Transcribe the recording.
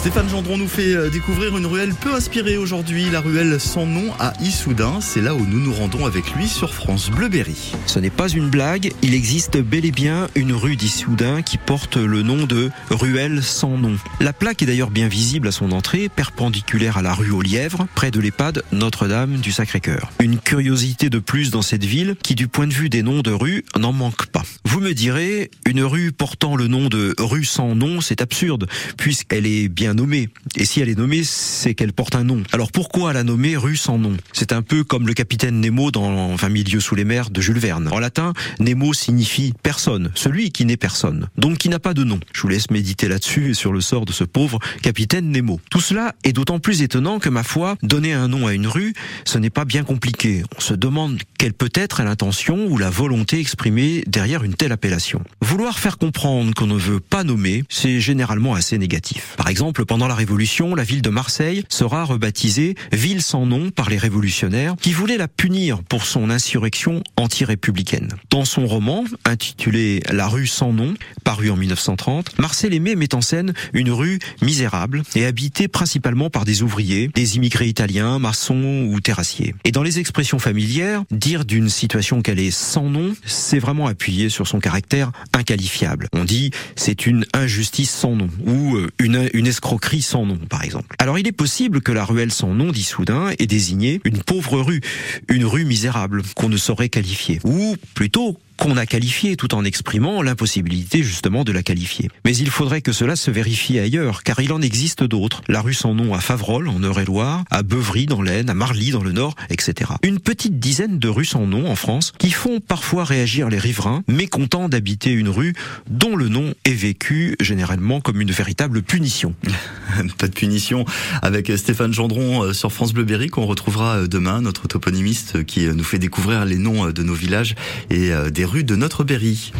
Stéphane Gendron nous fait euh, découvrir une ruelle peu inspirée aujourd'hui, la ruelle sans nom à Issoudun. C'est là où nous nous rendons avec lui sur France Bleu Berry. Ce n'est pas une blague, il existe bel et bien une rue d'Issoudun qui porte le nom de ruelle sans nom. La plaque est d'ailleurs bien visible à son entrée, perpendiculaire à la rue aux Lièvres, près de l'EHPAD Notre-Dame du Sacré-Cœur. Une curiosité de plus dans cette ville qui, du point de vue des noms de rues, n'en manque pas. Vous me direz, une rue portant le nom de rue sans nom, c'est absurde, puisqu'elle est bien nommée. Et si elle est nommée, c'est qu'elle porte un nom. Alors pourquoi la nommer rue sans nom? C'est un peu comme le capitaine Nemo dans 20 milieux sous les mers de Jules Verne. En latin, Nemo signifie personne, celui qui n'est personne, donc qui n'a pas de nom. Je vous laisse méditer là-dessus et sur le sort de ce pauvre capitaine Nemo. Tout cela est d'autant plus étonnant que ma foi, donner un nom à une rue, ce n'est pas bien compliqué. On se demande quelle peut être l'intention ou la volonté exprimée derrière une telle appellation. Vouloir faire comprendre qu'on ne veut pas nommer, c'est généralement assez négatif. Par exemple, pendant la Révolution, la ville de Marseille sera rebaptisée ville sans nom par les révolutionnaires qui voulaient la punir pour son insurrection anti-républicaine. Dans son roman, intitulé La rue sans nom, paru en 1930, Marcel Aimé met en scène une rue misérable et habitée principalement par des ouvriers, des immigrés italiens, maçons ou terrassiers. Et dans les expressions familières, dire d'une situation qu'elle est sans nom, c'est vraiment appuyer sur son caractère inqualifiable. On dit c'est une injustice sans nom ou euh, une, une escroquerie croquerie sans nom, par exemple. Alors il est possible que la ruelle sans nom d'Issoudun ait désigné une pauvre rue, une rue misérable qu'on ne saurait qualifier, ou plutôt qu'on a qualifié tout en exprimant l'impossibilité justement de la qualifier. Mais il faudrait que cela se vérifie ailleurs, car il en existe d'autres. La rue sans nom à Favrol, en Eure-et-Loire, à Beuvry dans l'Aisne, à Marly dans le Nord, etc. Une petite dizaine de rues sans nom en France qui font parfois réagir les riverains, mécontents d'habiter une rue dont le nom est vécu généralement comme une véritable punition. Pas de punition avec Stéphane Gendron euh, sur France Bleu Berry qu'on retrouvera euh, demain, notre toponymiste qui euh, nous fait découvrir les noms de nos villages et des rue de Notre Berry.